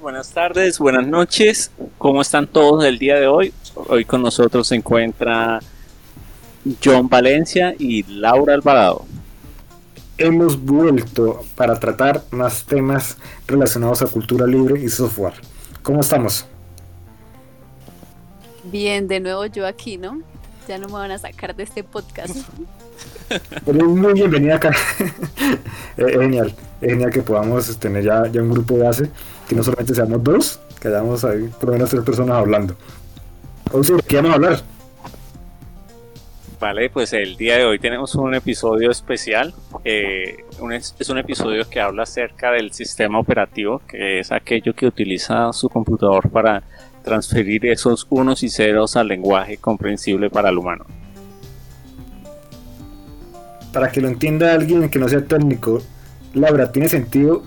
buenas tardes, buenas noches. ¿Cómo están todos el día de hoy? Hoy con nosotros se encuentra John Valencia y Laura Alvarado. Hemos vuelto para tratar más temas relacionados a cultura libre y software. ¿Cómo estamos? Bien, de nuevo yo aquí, ¿no? Ya no me van a sacar de este podcast. Pero muy bienvenida acá. es genial, es genial que podamos tener ya, ya un grupo de base, que no solamente seamos dos, que hayamos ahí por lo menos tres personas hablando. Entonces, ¿qué vamos a hablar? Vale, pues el día de hoy tenemos un episodio especial. Eh, es un episodio que habla acerca del sistema operativo, que es aquello que utiliza su computador para transferir esos unos y ceros al lenguaje comprensible para el humano para que lo entienda alguien que no sea técnico, Laura, ¿tiene sentido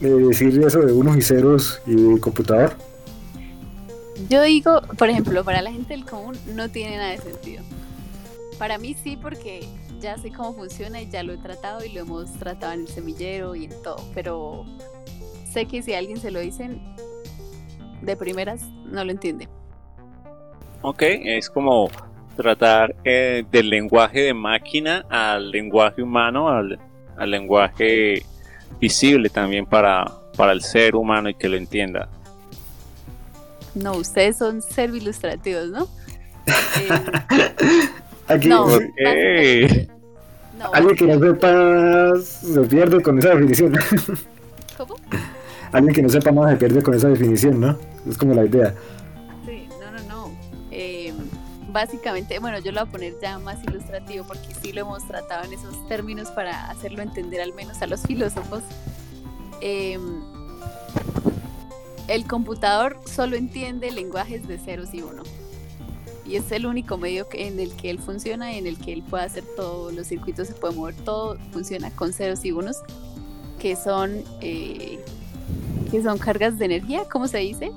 eh, decir eso de unos y ceros y computador? Yo digo, por ejemplo, para la gente del común no tiene nada de sentido. Para mí sí, porque ya sé cómo funciona y ya lo he tratado y lo hemos tratado en el semillero y en todo, pero sé que si a alguien se lo dicen de primeras, no lo entiende. Ok, es como tratar eh, del lenguaje de máquina al lenguaje humano, al, lenguaje visible también para, para el ser humano y que lo entienda. No, ustedes son ser ilustrativos, ¿no? Aquí, no, Alguien que no sepa se pierde con esa definición. Alguien que no sepa nada se pierde con esa definición, ¿no? Es como la idea básicamente, bueno, yo lo voy a poner ya más ilustrativo porque sí lo hemos tratado en esos términos para hacerlo entender al menos a los filósofos. Em, el computador solo entiende lenguajes de ceros y uno. Y es el único medio en el que él funciona y en el que él puede hacer todos los circuitos se puede mover, todo funciona con ceros y unos, que son, eh, que son cargas de energía, ¿cómo se dice?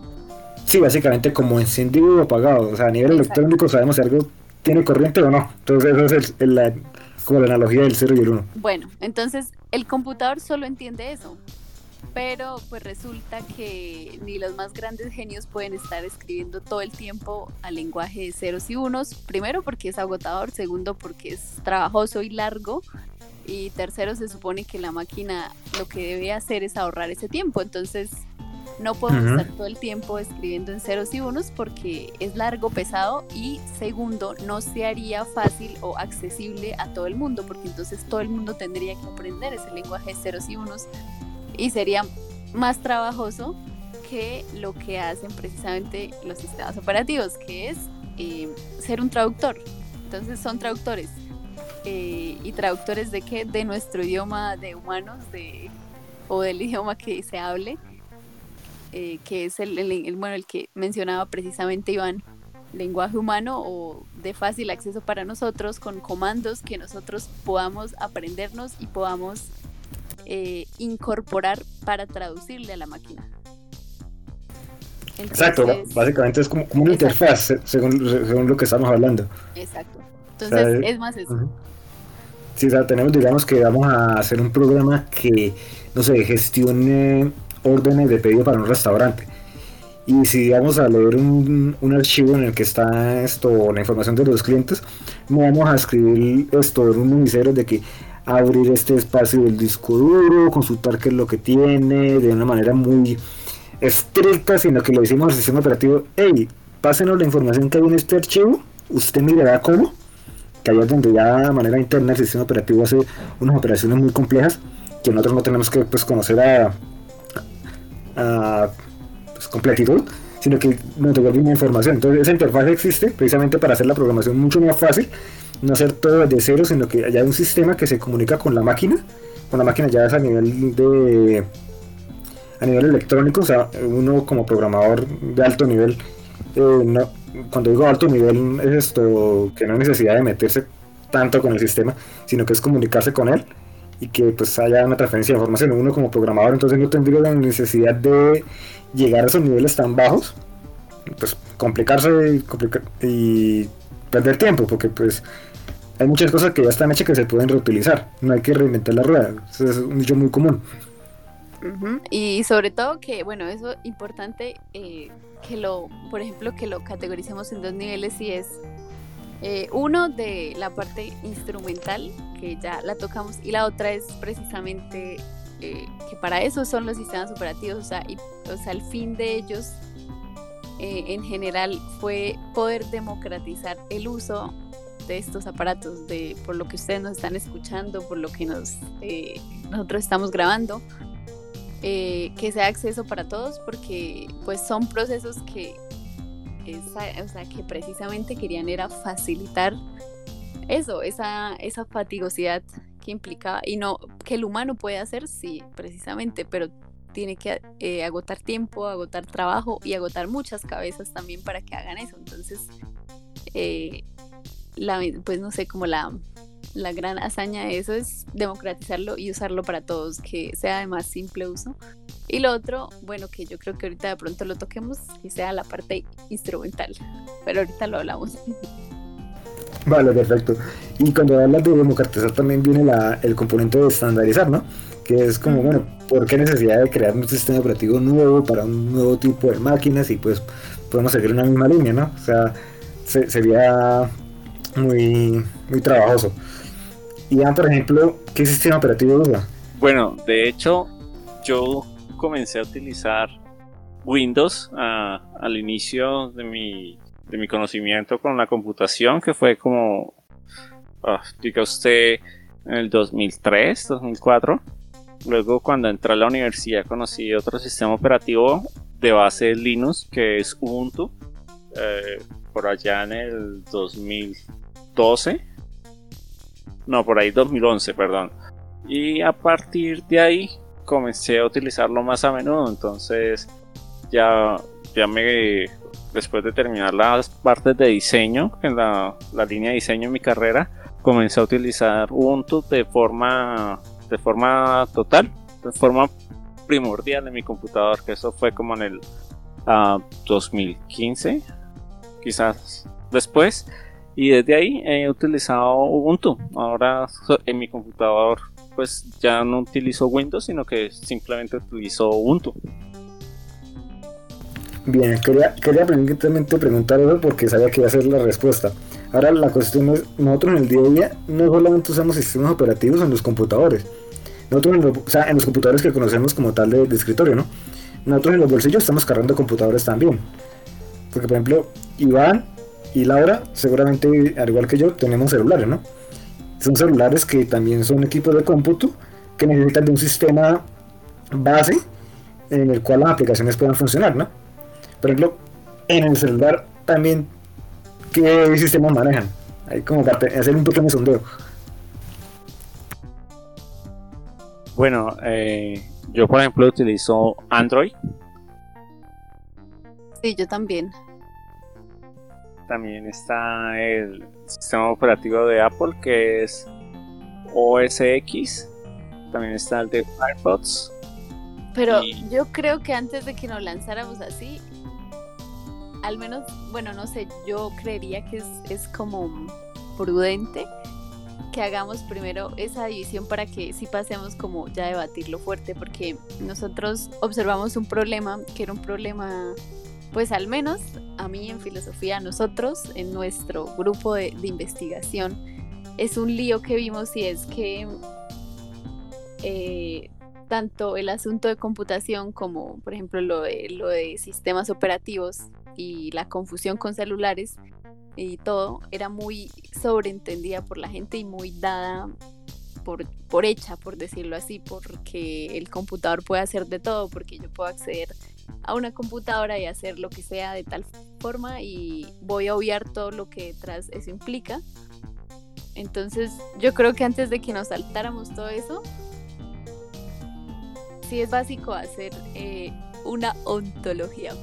Sí, básicamente como encendido o apagado. O sea, a nivel electrónico sabemos si algo tiene corriente o no. Entonces, esa es la, como la analogía del 0 y el 1. Bueno, entonces el computador solo entiende eso. Pero pues resulta que ni los más grandes genios pueden estar escribiendo todo el tiempo al lenguaje de ceros y unos. Primero porque es agotador, segundo porque es trabajoso y largo. Y tercero se supone que la máquina lo que debe hacer es ahorrar ese tiempo. Entonces no podemos estar todo el tiempo escribiendo en ceros y unos porque es largo, pesado y segundo, no se haría fácil o accesible a todo el mundo porque entonces todo el mundo tendría que aprender ese lenguaje de ceros y unos y sería más trabajoso que lo que hacen precisamente los sistemas operativos, que es eh, ser un traductor. Entonces son traductores. Eh, ¿Y traductores de qué? De nuestro idioma de humanos de, o del idioma que se hable eh, que es el, bueno, el que mencionaba precisamente Iván, lenguaje humano o de fácil acceso para nosotros, con comandos que nosotros podamos aprendernos y podamos eh, incorporar para traducirle a la máquina. exacto, básicamente es como, una interfaz, según, lo que estamos hablando. Exacto. Entonces es más eso. Sí, o sea, tenemos, digamos que vamos a hacer un programa que, no sé, gestione órdenes de pedido para un restaurante. Y si vamos a leer un, archivo en el que está esto, la información de los clientes, no vamos a escribir esto en un unicero de que abrir este espacio del disco duro, consultar qué es lo que tiene, de una manera muy estricta, sino que lo decimos al sistema operativo, hey, pásenos la información que hay en este archivo, usted mirará cómo, que allá es donde ya de manera interna el sistema operativo hace unas operaciones muy complejas, que nosotros no tenemos que pues, conocer a a pues, completitud, sino que nos devuelve una información. Entonces esa interfaz existe precisamente para hacer la programación mucho más fácil, no hacer todo desde cero, sino que haya un sistema que se comunica con la máquina, con la máquina ya es a nivel de a nivel electrónico, o sea, uno como programador de alto nivel, eh, no, cuando digo alto nivel es esto que no hay necesidad de meterse tanto con el sistema, sino que es comunicarse con él y que pues haya una transferencia de información. Uno como programador entonces no tendría la necesidad de llegar a esos niveles tan bajos, pues complicarse y, perder tiempo, porque pues hay muchas cosas que ya están hechas que se pueden reutilizar, no hay que reinventar la rueda, eso es un dicho muy común. Y sobre todo que, bueno, eso es importante eh, que lo, por ejemplo, que lo categoricemos en dos niveles y es eh, uno de la parte instrumental, que ya la tocamos, y la otra es precisamente eh, que para eso son los sistemas operativos, o sea, y, o sea el fin de ellos en general fue poder democratizar el uso de estos aparatos, de por lo que ustedes nos están escuchando, por lo que nos, nosotros estamos grabando, eh, que sea acceso para todos porque pues son procesos que, o sea, que precisamente querían era facilitar eso, esa, esa fatigosidad que implicaba y no que el humano puede hacer, sí, precisamente, pero tiene que eh, agotar tiempo, agotar trabajo y agotar muchas cabezas también para que hagan eso. Entonces, eh, la, pues no sé, como la, la gran hazaña de eso es democratizarlo y usarlo para todos, que sea de más simple uso. Y lo otro, bueno, que yo creo que ahorita de pronto lo toquemos, que sea la parte instrumental, pero ahorita lo hablamos. Vale, perfecto. Y cuando hablas de democratizar también viene la, el componente de estandarizar, ¿no? Que es como, bueno, ¿por qué necesidad de crear un sistema operativo nuevo para un nuevo tipo de máquinas y pues podemos seguir una misma línea, ¿no? O sea, sería muy, muy trabajoso. Ya, por ejemplo, ¿qué sistema operativo usa? Bueno, de hecho, yo comencé a utilizar Windows al inicio de mi, de mi conocimiento con la computación, que fue como, ah, diga usted, en el 2003, 2004. Luego, cuando entré a la universidad, conocí otro sistema operativo de base Linux, que es Ubuntu, eh, por allá en el 2012 no, por ahí 2011, perdón. Y a partir de ahí comencé a utilizarlo más a menudo, entonces ya, ya me, después de terminar las partes de diseño, en la, la línea de diseño en mi carrera, comencé a utilizar Ubuntu de forma, de forma total, de forma primordial en mi computador, que eso fue como en el 2015, ah, quizás después. Y desde ahí he utilizado Ubuntu. Ahora en mi computador pues ya no utilizo Windows, sino que simplemente utilizo Ubuntu. Bien, quería, quería preguntar eso porque sabía que iba a ser la respuesta. Ahora la cuestión es, nosotros en el día a día no solamente usamos sistemas operativos en los computadores, nosotros en los, o sea, en los computadores que conocemos como tal de, de, escritorio, ¿no? Nosotros en los bolsillos estamos cargando computadores también. Porque por ejemplo, Iván y Laura, seguramente, al igual que yo, tenemos celulares, ¿no? Son celulares que también son equipos de cómputo que necesitan de un sistema base en el cual las aplicaciones puedan funcionar, ¿no? Por ejemplo, en el celular también, ¿qué sistemas manejan? Ahí como para hacer un pequeño sondeo. Bueno, eh, yo por ejemplo utilizo Android. Sí, yo también. También está el sistema operativo de Apple que es OS X. También está el de Firefox. Pero yo creo que antes de que nos lanzáramos así, al menos, bueno, no sé, yo creería que es, es como prudente que hagamos primero esa división para que sí pasemos como ya a debatirlo fuerte, porque nosotros observamos un problema que era un problema pues al menos a mí en filosofía, nosotros en nuestro grupo de, investigación, es un lío que vimos y es que eh, tanto el asunto de computación como por ejemplo lo de, lo de sistemas operativos y la confusión con celulares y todo era muy sobreentendida por la gente y muy dada por, por hecha, por decirlo así, porque el computador puede hacer de todo, porque yo puedo acceder una computadora y hacer lo que sea de tal forma y voy a obviar todo lo que detrás eso implica. Entonces yo creo que antes de que nos saltáramos todo eso, sí es básico hacer eh, una ontología.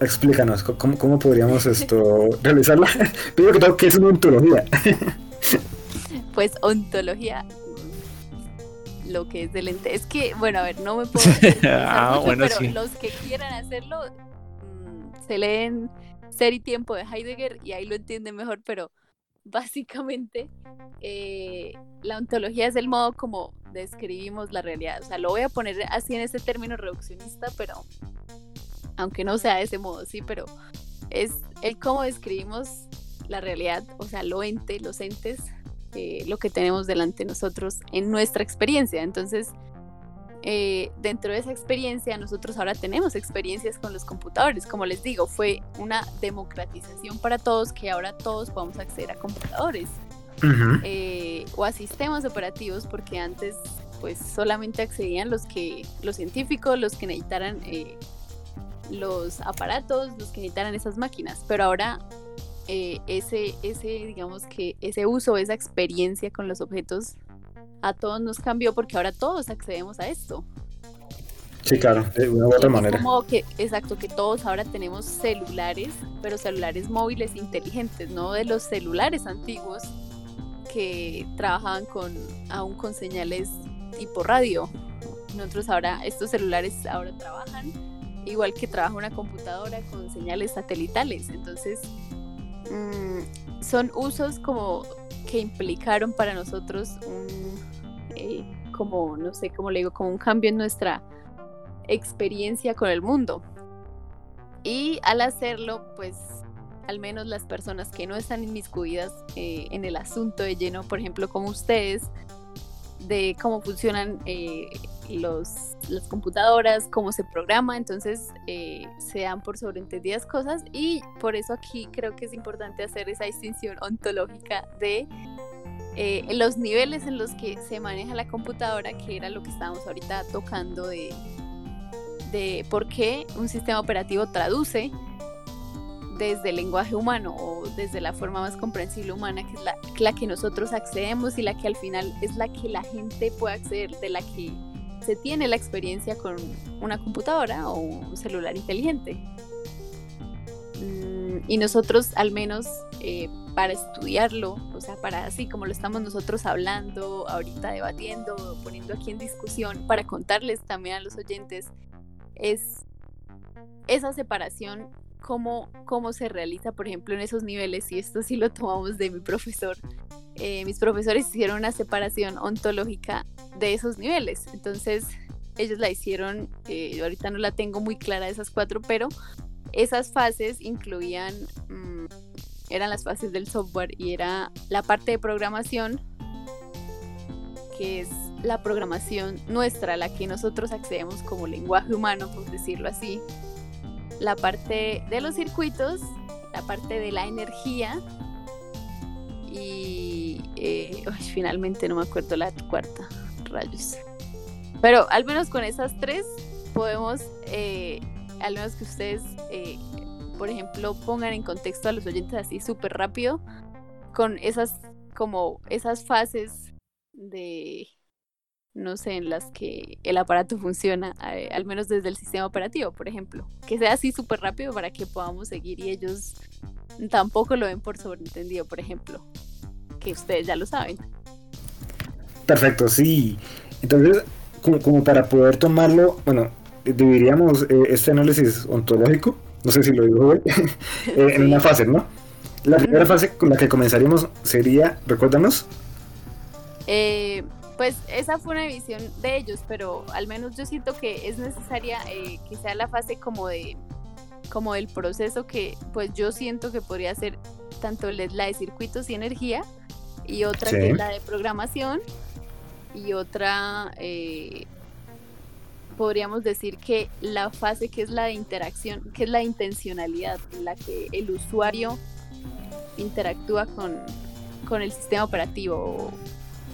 Explícanos, ¿cómo, cómo podríamos esto realizarla? Primero que todo, ¿qué es una ontología? pues ontología lo que es del ente. Es que, bueno, a ver, no me puedo. ah, bueno, pero los que quieran hacerlo mm, se leen Ser y Tiempo de Heidegger y ahí lo entienden mejor, pero básicamente eh, la ontología es el modo como describimos la realidad. O sea, lo voy a poner así en este término reduccionista, pero aunque no sea de ese modo, sí, pero es el cómo describimos la realidad, o sea, lo ente, los entes, eh, lo que tenemos delante de nosotros en nuestra experiencia. Entonces, eh, dentro de esa experiencia, nosotros ahora tenemos experiencias con los computadores. Como les digo, fue una democratización para todos que ahora todos podemos acceder a computadores eh, o a sistemas operativos, porque antes pues solamente accedían los que los científicos, los que necesitaran los aparatos, los que necesitaran esas máquinas. Pero ahora ese, ese, digamos que ese uso, esa experiencia con los objetos a todos nos cambió porque ahora todos accedemos a esto. Sí, claro, de una u otra manera. Como que, exacto, que todos ahora tenemos celulares, pero celulares móviles inteligentes, no de los celulares antiguos que trabajaban con aún con señales tipo radio. Nosotros ahora, estos celulares ahora trabajan igual que trabaja una computadora con señales satelitales. Entonces, mm, son usos como que implicaron para nosotros un, eh, como, no sé cómo le digo, como un cambio en nuestra experiencia con el mundo. Y al hacerlo, pues al menos las personas que no están inmiscuidas eh, en el asunto de lleno, por ejemplo, como ustedes, de cómo funcionan eh, los, las computadoras, cómo se programa, entonces eh, se dan por sobreentendidas cosas y por eso aquí creo que es importante hacer esa distinción ontológica de eh, los niveles en los que se maneja la computadora, que era lo que estábamos ahorita tocando de, de por qué un sistema operativo traduce desde el lenguaje humano o desde la forma más comprensible humana, que es la, la, que nosotros accedemos y la que al final es la que la gente puede acceder, de la que se tiene la experiencia con una computadora o un celular inteligente. Mm, y nosotros al menos eh, para estudiarlo, o sea, para así como lo estamos nosotros hablando, ahorita debatiendo, poniendo aquí en discusión, para contarles también a los oyentes, es esa separación, cómo, cómo se realiza, por ejemplo, en esos niveles, y esto sí lo tomamos de mi profesor. Eh, mis profesores hicieron una separación ontológica de esos niveles, entonces ellos la hicieron, eh, yo ahorita no la tengo muy clara esas cuatro, pero esas fases incluían... Mm, eran las fases del software y era la parte de programación, que es la programación nuestra, la que nosotros accedemos como lenguaje humano, por decirlo así. La parte de los circuitos, la parte de la energía y eh, finalmente no me acuerdo la cuarta, rayos. Pero al menos con esas tres podemos, eh, al menos que ustedes eh, por ejemplo, pongan en contexto a los oyentes así súper rápido con esas como esas fases de no sé, en las que el aparato funciona, eh, al menos desde el sistema operativo, por ejemplo. Que sea así súper rápido para que podamos seguir y ellos tampoco lo ven por sobreentendido, por ejemplo. Que ustedes ya lo saben. Perfecto, sí. Entonces, como, para poder tomarlo, bueno, dividiríamos eh, este análisis ontológico no sé si lo digo hoy, eh, en una fase, ¿no? La primera fase con la que comenzaríamos sería, recuérdanos. Eh, pues esa fue una visión de ellos, pero al menos yo siento que es necesaria eh, que sea la fase como de como del proceso que pues yo siento que podría ser tanto la de circuitos y energía y otra que es la de programación y otra eh, podríamos decir que la fase que es la de interacción, que es la intencionalidad, en la que el usuario interactúa con, con el sistema operativo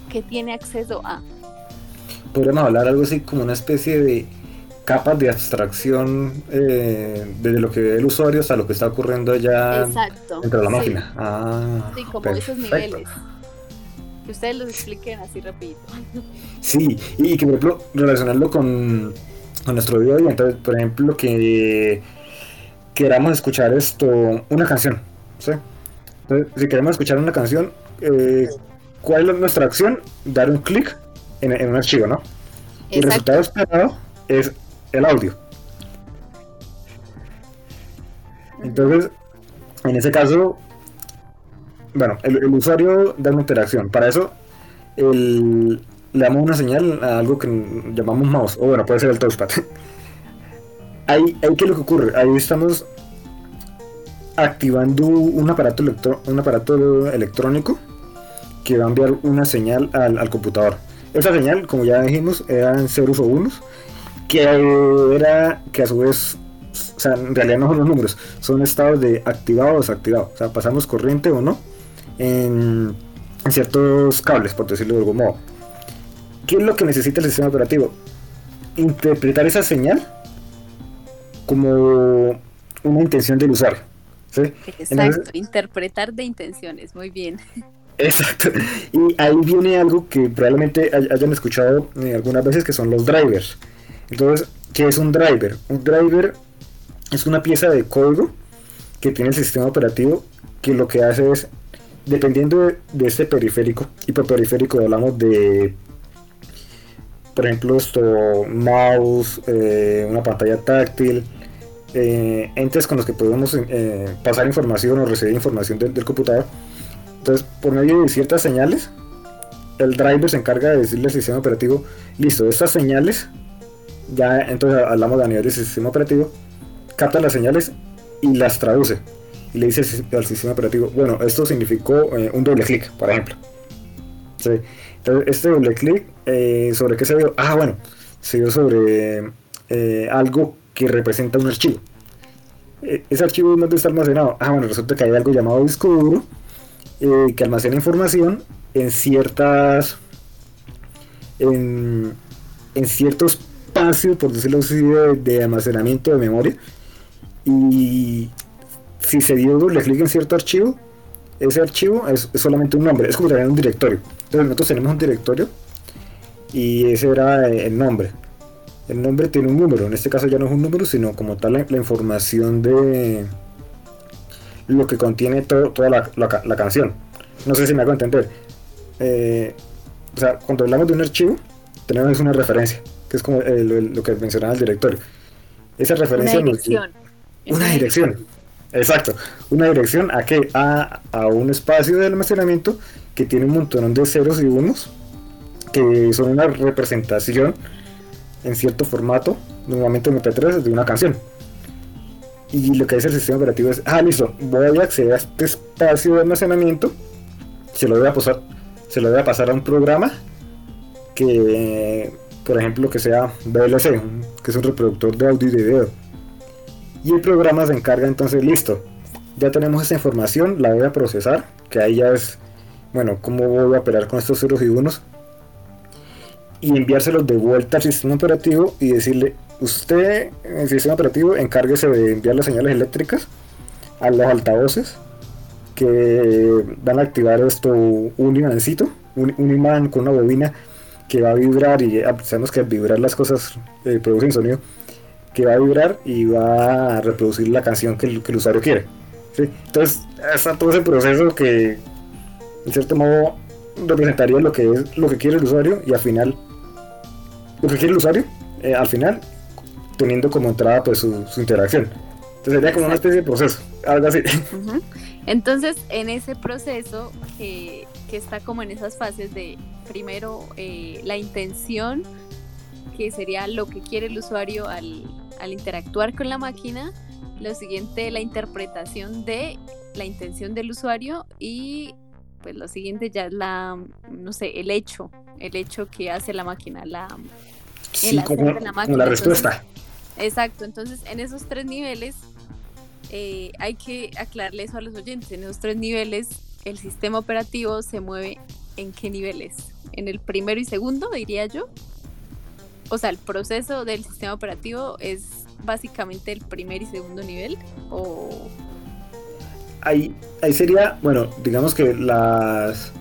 que tiene acceso a. Podríamos hablar algo así como una especie de capas de abstracción eh, desde lo que ve el usuario hasta lo que está ocurriendo ya dentro de la máquina. Ah, sí, como esos niveles que ustedes los expliquen así rapidito. Sí, y que por ejemplo relacionarlo con, nuestro video, entonces por ejemplo que queramos escuchar esto, una canción, ¿sí? Entonces, si queremos escuchar una canción, eh, ¿cuál es nuestra acción? Dar un clic en, un archivo, ¿no? Y el resultado esperado es el audio. Entonces, en ese caso, bueno, el, usuario da una interacción. Para eso le damos una señal a algo que llamamos mouse, o bueno, puede ser el touchpad. ahí, ahí qué es lo que ocurre. Ahí estamos activando un aparato, un aparato electrónico que va a enviar una señal al, computador. Esa señal, como ya dijimos, eran ceros o unos, que era que a su vez, o sea, en realidad no son los números, son estados de activado o desactivado. O sea, pasamos corriente o no en, en ciertos cables, por decirlo de algún modo. ¿Qué es lo que necesita el sistema operativo? Interpretar esa señal como una intención del usuario. Exacto, interpretar de intenciones, muy bien. Exacto. Y ahí viene algo que probablemente hayan escuchado eh, algunas veces que son los drivers. Entonces, ¿qué es un driver? Un driver es una pieza de código que tiene el sistema operativo que lo que hace es, dependiendo de, este periférico, y por periférico hablamos de, por ejemplo, esto, mouse, eh, una pantalla táctil, eh, entes con los que podemos eh, pasar información o recibir información del computador. Entonces, por medio de ciertas señales, el driver se encarga de decirle al sistema operativo, listo, estas señales, ya entonces hablamos a nivel del sistema operativo, capta las señales y las traduce. Y le dice al sistema operativo, bueno, esto significó eh, un doble clic, por ejemplo. Entonces, este doble clic, ¿sobre qué se dio? Ah, bueno, se dio sobre algo que representa un archivo. E, ese archivo dónde está almacenado. Ah, bueno, resulta que hay algo llamado disco duro eh, que almacena información en ciertas en, en cierto espacio, por decirlo así, de, almacenamiento de memoria. Y si se dio doble clic en cierto archivo, ese archivo es, solamente un nombre, es como tener un directorio. Entonces nosotros tenemos un directorio y ese era el nombre el nombre tiene un número. En este caso ya no es un número, sino como tal la, información de lo que contiene toda la, canción. No sé si me hago entender. Eh, o sea, cuando hablamos de un archivo, tenemos una referencia, que es como lo, que mencionaba el directorio. Esa referencia una dirección. una dirección. Exacto. Una dirección a qué? A, a un espacio de almacenamiento que tiene un montón de ceros y unos que son una representación en cierto formato, normalmente MP3, de una canción. Y lo que hace el sistema operativo es, ah, listo, voy a acceder a este espacio de almacenamiento, se lo voy a pasar, se lo voy a, pasar a un programa que, por ejemplo, que sea VLC, que es un reproductor de audio y de video. Y el programa se encarga entonces, listo, ya tenemos esta información, la voy a procesar, que ahí ya es, bueno, cómo voy a operar con estos ceros y unos, y enviárselos de vuelta al sistema operativo y decirle, usted, el sistema operativo, encárguese de enviar las señales eléctricas a los altavoces que van a activar esto un imancito, un, imán con una bobina que va a vibrar y ah, sabemos que al vibrar las cosas eh, producen sonido que va a vibrar y va a reproducir la canción que el, usuario quiere. Entonces está todo ese proceso que en cierto modo representaría lo que es lo que quiere el usuario y al final lo que quiere el usuario, eh, al final, teniendo como entrada pues su, interacción. Entonces sería como una especie de proceso, algo así. Entonces, en ese proceso que está como en esas fases de, primero, eh, la intención, que sería lo que quiere el usuario al, al interactuar con la máquina, lo siguiente, la interpretación de la intención del usuario y pues lo siguiente ya es la, no sé, el hecho, el hecho que hace la máquina, la, sí, como, la, respuesta. exacto, entonces en esos tres niveles eh, hay que aclararle eso a los oyentes, en esos tres niveles el sistema operativo se mueve en qué niveles, en el primero y segundo diría yo. O sea, el proceso del sistema operativo es básicamente el primer y segundo nivel o ahí, ahí sería, bueno, digamos que las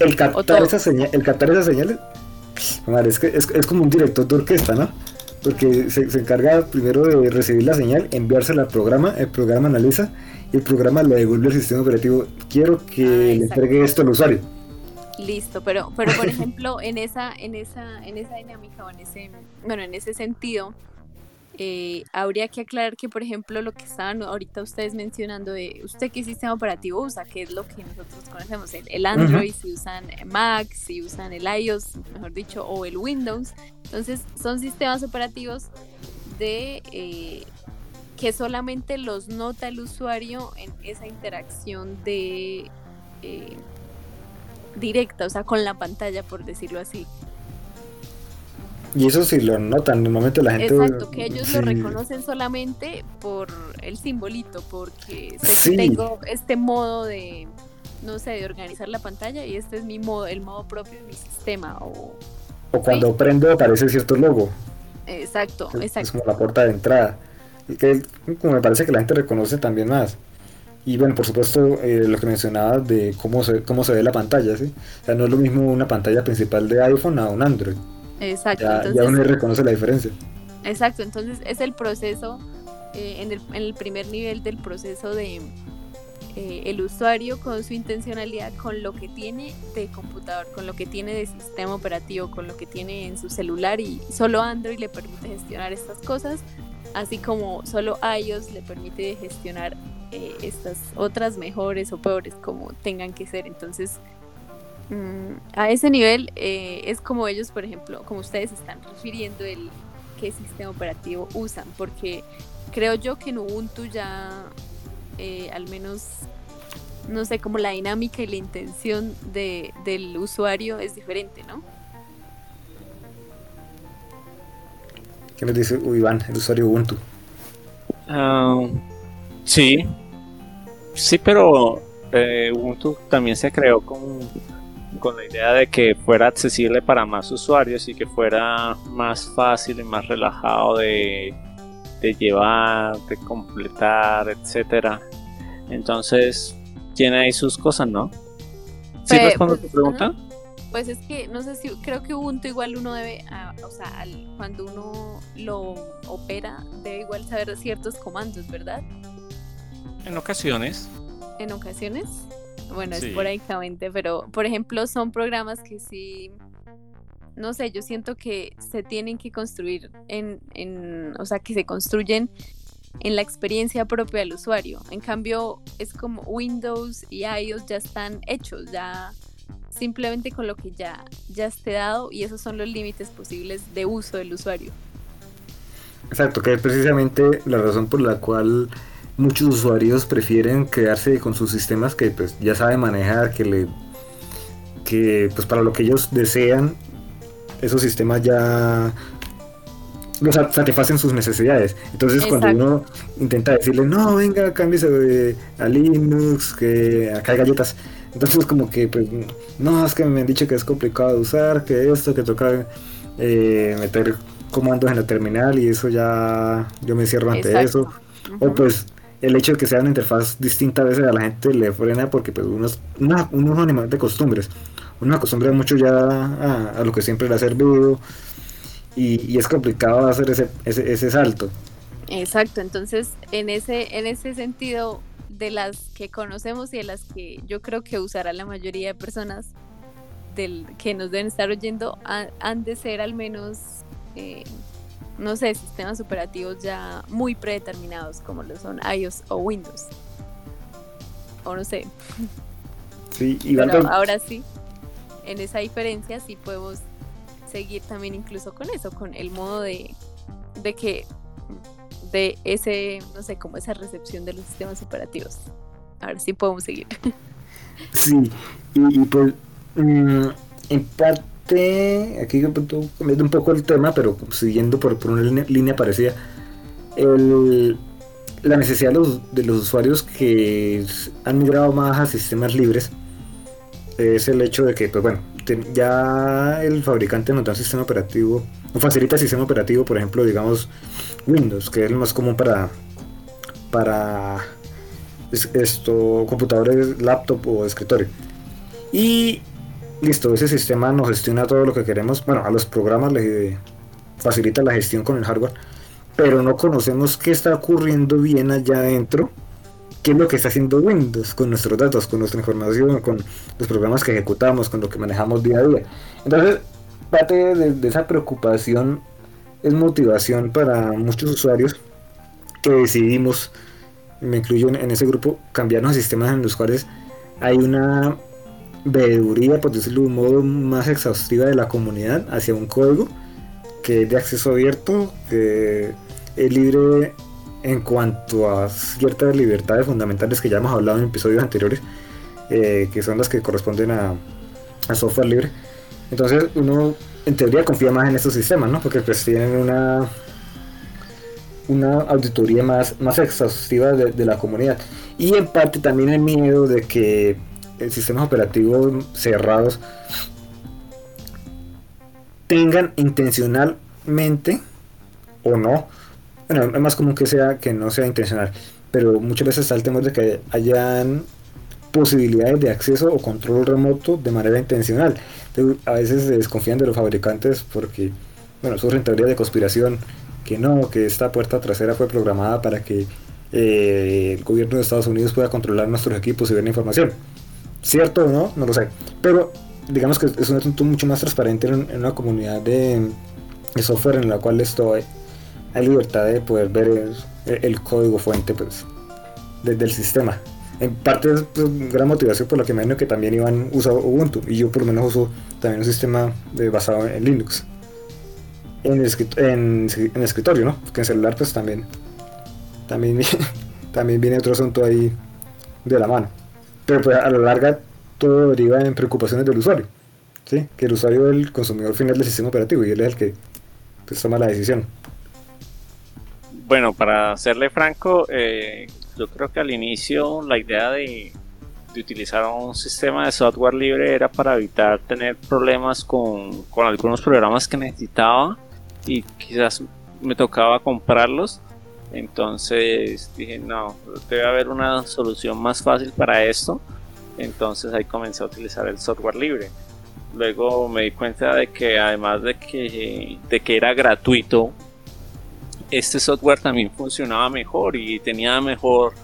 el captar, esa señal, el captar esas señales, es, que es, como un director de orquesta, ¿no? Porque se, encarga primero de recibir la señal, enviársela al programa, el programa analiza y el programa le devuelve al sistema operativo. Quiero que ah, le entregue esto al usuario. Listo, pero, pero por ejemplo, en esa, en esa, en esa dinámica o en ese, bueno, en ese sentido, eh, habría que aclarar que, por ejemplo, lo que estaban ahorita ustedes mencionando de usted qué sistema operativo usa, que es lo que nosotros conocemos, el, Android, si usan Mac, si usan el iOS, mejor dicho, o el Windows. Entonces, son sistemas operativos de eh, que solamente los nota el usuario en esa interacción de eh, directa, o sea, con la pantalla, por decirlo así. Y eso sí lo notan, normalmente la gente... Exacto, que ellos lo reconocen solamente por el simbolito, porque sé que tengo este modo de, no sé, de organizar la pantalla y este es mi modo, el modo propio de mi sistema. O, o cuando prendo aparece cierto logo. Exacto, exacto. Es como la puerta de entrada. Y que como me parece que la gente reconoce también más. Y bueno, por supuesto, eh, lo que mencionabas de cómo se, cómo se ve la pantalla, ¿sí? O sea, no es lo mismo una pantalla principal de iPhone a un Android. Exacto. Ya, uno reconoce la diferencia. Exacto, entonces es el proceso, eh, en, el, en, el, primer nivel del proceso de eh, el usuario con su intencionalidad, con lo que tiene de computador, con lo que tiene de sistema operativo, con lo que tiene en su celular y solo Android le permite gestionar estas cosas, así como solo iOS le permite gestionar eh, estas otras mejores o peores como tengan que ser. Entonces, Mm, a ese nivel eh, es como ellos, por ejemplo, como ustedes están refiriendo el qué sistema operativo usan, porque creo yo que en Ubuntu ya eh, al menos no sé, como la dinámica y la intención de, del usuario es diferente, ¿no? ¿Qué nos dice Iván, el usuario Ubuntu? Ah, sí, sí, pero eh, Ubuntu también se creó con con la idea de que fuera accesible para más usuarios y que fuera más fácil y más relajado de, llevar, de completar, etcétera. Entonces, tiene ahí sus cosas, ¿no? ¿Sí pues, respondo tu pregunta? Pues es que no sé si creo que Ubuntu igual uno debe, o sea, cuando uno lo opera debe igual saber ciertos comandos, ¿verdad? En ocasiones. En ocasiones. Bueno, esporádicamente, pero por ejemplo son programas que sí, no sé, yo siento que se tienen que construir en, en, o sea, que se construyen en la experiencia propia del usuario. En cambio, es como Windows y iOS ya están hechos, ya simplemente con lo que ya, ya esté dado y esos son los límites posibles de uso del usuario. Exacto, que es precisamente la razón por la cual muchos usuarios prefieren quedarse con sus sistemas que pues ya sabe manejar, que le que pues para lo que ellos desean esos sistemas ya los satisfacen sus necesidades. Entonces cuando uno intenta decirle, no, venga, cámbiese a Linux, que acá hay galletas. Entonces como que, pues, no, es que me han dicho que es complicado de usar, que esto, que toca eh, meter comandos en la terminal y eso ya, yo me cierro ante eso. O pues el hecho de que sea una interfaz distinta a veces a la gente le frena porque pues uno es, una, uno es un animal de costumbres. Uno acostumbra mucho ya a, lo que siempre le ha servido y, y es complicado hacer ese, ese, ese, salto. Exacto, entonces en ese, en ese sentido de las que conocemos y de las que yo creo que usará la mayoría de personas del, que nos deben estar oyendo han, de ser al menos... Eh, no sé, sistemas operativos ya muy predeterminados como lo son iOS o Windows. O no sé. Sí, y Pero ahora sí, en esa diferencia sí podemos seguir también incluso con eso, con el modo de, de que de ese, no sé, como esa recepción de los sistemas operativos. Ahora sí podemos seguir. Sí, y, pues mm, en parte aquí cambiando un poco el tema, pero siguiendo por, una línea, parecida, la necesidad de los, usuarios que han migrado más a sistemas libres es el hecho de que, pues bueno, ya el fabricante nos da un sistema operativo, nos facilita el sistema operativo, por ejemplo, digamos Windows, que es el más común para, para esto, computadores, laptop o escritorio. Y listo, ese sistema nos gestiona todo lo que queremos. Bueno, a los programas les facilita la gestión con el hardware, pero no conocemos qué está ocurriendo bien allá adentro, qué es lo que está haciendo Windows con nuestros datos, con nuestra información, con los programas que ejecutamos, con lo que manejamos día a día. Entonces, parte de, esa preocupación es motivación para muchos usuarios que decidimos, me incluyo en ese grupo, cambiarnos a sistemas en los cuales hay una veeduría, por decirlo de un modo más exhaustiva de la comunidad hacia un código que es de acceso abierto, que es libre en cuanto a ciertas libertades fundamentales que ya hemos hablado en episodios anteriores, eh, que son las que corresponden a, software libre. Entonces uno en teoría confía más en estos sistemas, ¿no? Porque pues tienen una una auditoría más, más exhaustiva de, de la comunidad. Y en parte también el miedo de que sistemas operativos cerrados tengan intencionalmente o no, bueno, es más común que sea que no sea intencional, pero muchas veces está el temor de que hayan posibilidades de acceso o control remoto de manera intencional. a veces se desconfían de los fabricantes porque, bueno, surgen teorías de conspiración que no, que esta puerta trasera fue programada para que eh, el gobierno de Estados Unidos pueda controlar nuestros equipos y ver la información. ¿Cierto o no? No lo sé. Pero digamos que es un asunto mucho más transparente en, una comunidad de, software en la cual esto hay, libertad de poder ver el, código fuente pues desde el sistema. En parte es pues, gran motivación por la que me imagino que también Iván usa Ubuntu y yo por lo menos uso también un sistema basado en Linux. En, el, en, en escritorio, ¿no? Porque en celular pues también también, también viene otro asunto ahí de la mano. Pero pues a la larga todo deriva en preocupaciones del usuario. ¿sí? Que el usuario es el consumidor final del sistema operativo y él es el que pues, toma la decisión. Bueno, para serle franco, eh, yo creo que al inicio la idea de, de, utilizar un sistema de software libre era para evitar tener problemas con, con algunos programas que necesitaba y quizás me tocaba comprarlos entonces dije, no, debe haber una solución más fácil para esto. Entonces ahí comencé a utilizar el software libre. Luego me di cuenta de que además de que, de que era gratuito, este software también funcionaba mejor y tenía mejor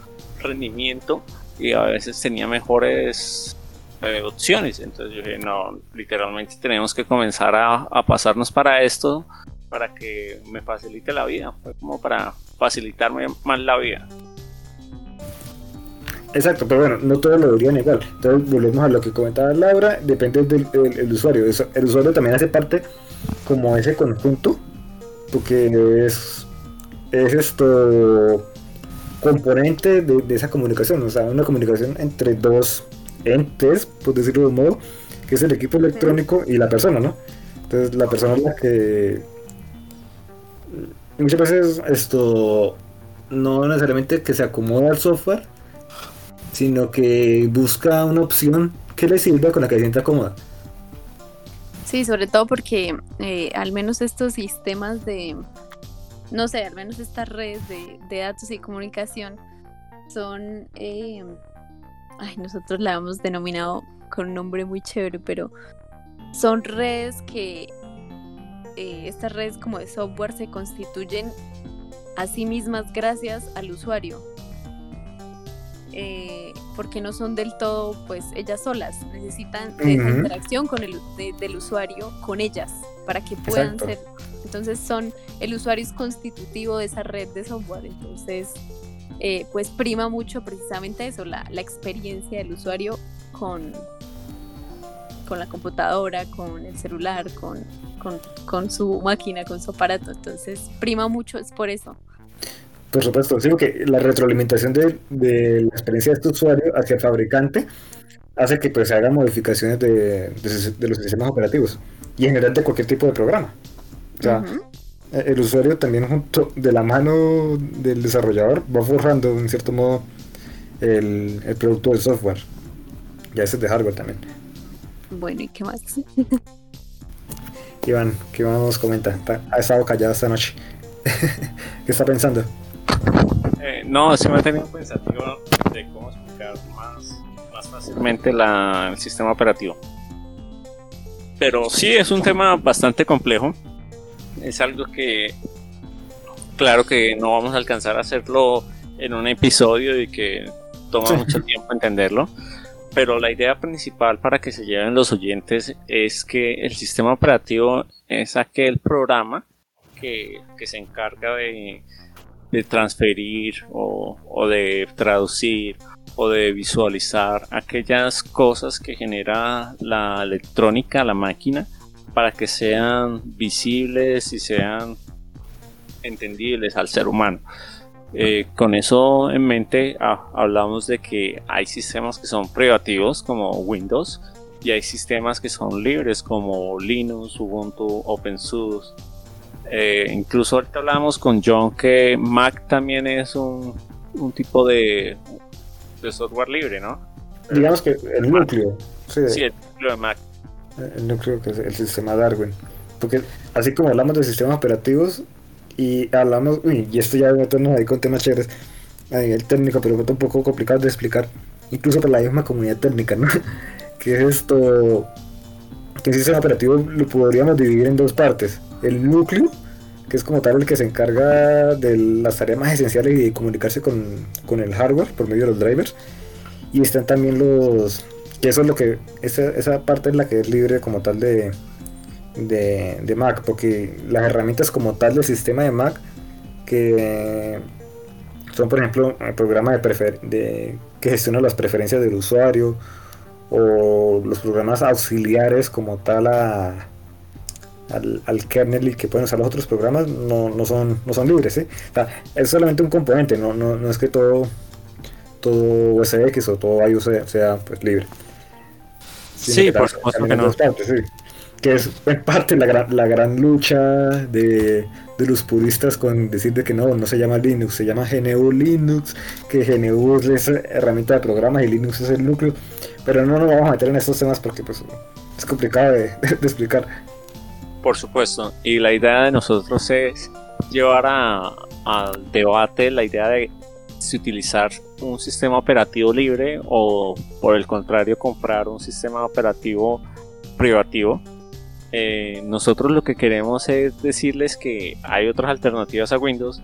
rendimiento y a veces tenía mejores eh, opciones. Entonces yo dije, no, literalmente tenemos que comenzar a, a pasarnos para esto para que me facilite la vida. Fue como para facilitarme más la vida. Exacto, pero bueno, no todo lo debería negar. Entonces volvemos a lo que comentaba Laura, depende del usuario. el usuario también hace parte como ese conjunto, porque es, es esto componente de, esa comunicación, o sea, una comunicación entre dos entes, por decirlo de un modo, que es el equipo electrónico y la persona, ¿no? Entonces la persona es la que muchas veces esto no necesariamente que se acomoda al software, sino que busca una opción que le sirva con la que se sienta cómoda. Sí, sobre todo porque eh, al menos estos sistemas de, no sé, al menos estas redes de, datos y comunicación son, eh, ay, nosotros la hemos denominado con un nombre muy chévere, pero son redes que eh, estas redes como de software se constituyen a sí mismas gracias al usuario. Eh, porque no son del todo pues ellas solas, necesitan interacción con el del usuario con ellas para que puedan ser. Entonces son, el usuario es constitutivo de esa red de software, entonces eh, pues prima mucho precisamente eso, la, la experiencia del usuario con, con la computadora, con el celular, con, con, su máquina, con su aparato. Entonces, prima mucho, es por eso. Por supuesto, digo que la retroalimentación de, de, la experiencia de este usuario hacia el fabricante hace que pues, se hagan modificaciones de, de, los sistemas operativos y en general de cualquier tipo de programa. O sea, el usuario también junto de la mano del desarrollador va forjando en cierto modo el, el producto del software. Y a veces de hardware también. Bueno, ¿y qué más? Iván, ¿qué más nos comenta? ha estado callado esta noche. ¿Qué está pensando? Eh, no, se me ha tenido pensativo de cómo explicar más, más fácilmente la, el sistema operativo. Pero sí, es un tema bastante complejo. Es algo que, claro que no vamos a alcanzar a hacerlo en un episodio y que toma mucho tiempo entenderlo pero la idea principal para que se lleven los oyentes es que el sistema operativo es aquel programa que, se encarga de, transferir o, de traducir o de visualizar aquellas cosas que genera la electrónica, la máquina, para que sean visibles y sean entendibles al ser humano. Eh, con eso en mente ah, hablamos de que hay sistemas que son privativos como Windows y hay sistemas que son libres como Linux, Ubuntu, OpenSUSE. Eh, incluso ahorita hablamos con John que Mac también es un, un tipo de, de, software libre, ¿no? Digamos que el núcleo. Sí, el núcleo de Mac. El núcleo que es el sistema Darwin. Porque así como hablamos de sistemas operativos, y hablamos, y esto ya meternos ahí con temas chéveres a nivel técnico, pero es un poco complicado de explicar, incluso para la misma comunidad técnica, ¿no? que es esto, que el sistema operativo lo podríamos dividir en dos partes, el núcleo, que es como tal el que se encarga de las tareas más esenciales y de comunicarse con, con el hardware por medio de los drivers, y están también los, que eso es lo que, esa, esa parte es la que es libre como tal de, de, Mac, porque las herramientas como tal del sistema de Mac, que son por ejemplo el programa de, prefer de que gestiona las preferencias del usuario, o los programas auxiliares como tal a, al, kernel y que pueden usar los otros programas no, no son, no son libres. es solamente un componente, no, no, no es que todo, todo USX o todo iOS sea, pues, libre. Sí, por supuesto que no que es parte la gran, la gran lucha de, los puristas con decir de que no, no se llama Linux, se llama GNU Linux, que GNU es herramienta de programas y Linux es el núcleo, pero no nos vamos a meter en estos temas porque pues es complicado de, explicar. Por supuesto, y la idea de nosotros es llevar al debate la idea de si utilizar un sistema operativo libre o por el contrario comprar un sistema operativo privativo eh, nosotros lo que queremos es decirles que hay otras alternativas a Windows,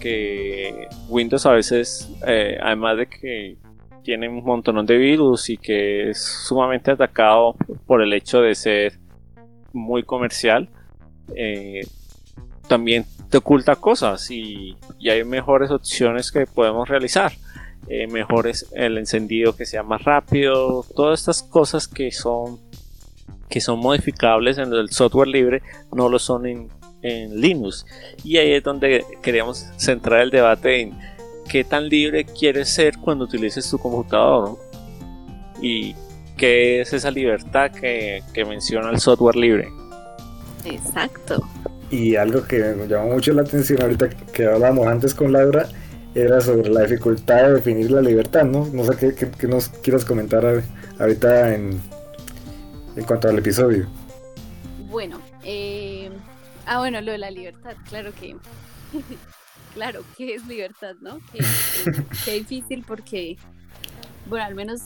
que Windows a veces, eh, además de que tiene un montón de virus y que es sumamente atacado por el hecho de ser muy comercial, eh, también te oculta cosas y, hay mejores opciones que podemos realizar. mejores el encendido que sea más rápido, todas estas cosas que son que son modificables en el software libre no lo son en, Linux. Y ahí es donde queríamos centrar el debate en qué tan libre quieres ser cuando utilices tu computador y qué es esa libertad que, menciona el software libre. Exacto. Y algo que me llamó mucho la atención ahorita que hablábamos antes con Laura era sobre la dificultad de definir la libertad, ¿no? No sé qué, qué nos quieras comentar ahorita en, en cuanto al episodio? Bueno, eh, ah, bueno, lo de la libertad, claro que, claro, ¿qué es libertad, no? Qué, difícil porque, bueno, al menos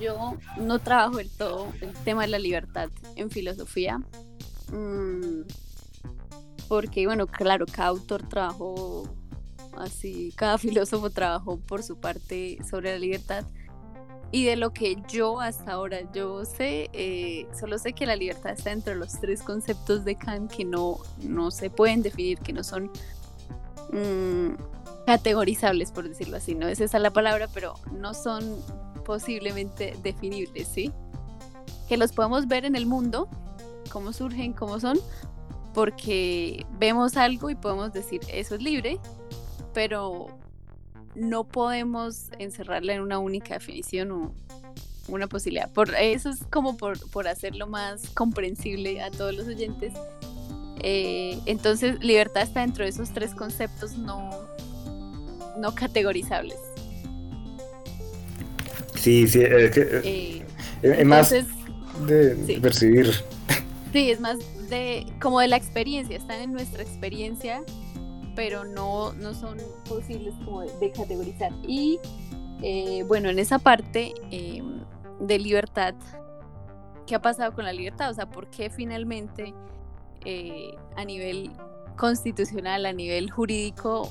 yo no trabajo del todo el tema de la libertad en filosofía. Mm, porque, bueno, claro, cada autor trabajó así, cada filósofo trabajó por su parte sobre la libertad. Y de lo que yo hasta ahora yo sé, eh, solo sé que la libertad está entre los tres conceptos de Kant que no, no se pueden definir, que no son mm, categorizables, por decirlo así. No es esa la palabra, pero no son posiblemente definibles, ¿sí? Que los podemos ver en el mundo, cómo surgen, cómo son, porque vemos algo y podemos decir eso es libre, pero no podemos encerrarla en una única definición o una posibilidad. Por eso es como por, hacerlo más comprensible a todos los oyentes. Eh, entonces, libertad está dentro de esos tres conceptos no, no categorizables. Sí, sí, es, eh, eh, más de percibir. Sí, es más de como de la experiencia, están en nuestra experiencia pero no, no son posibles como de, categorizar. Y eh, bueno, en esa parte em, de libertad, ¿qué ha pasado con la libertad? O sea, ¿por qué finalmente eh, a nivel constitucional, a nivel jurídico,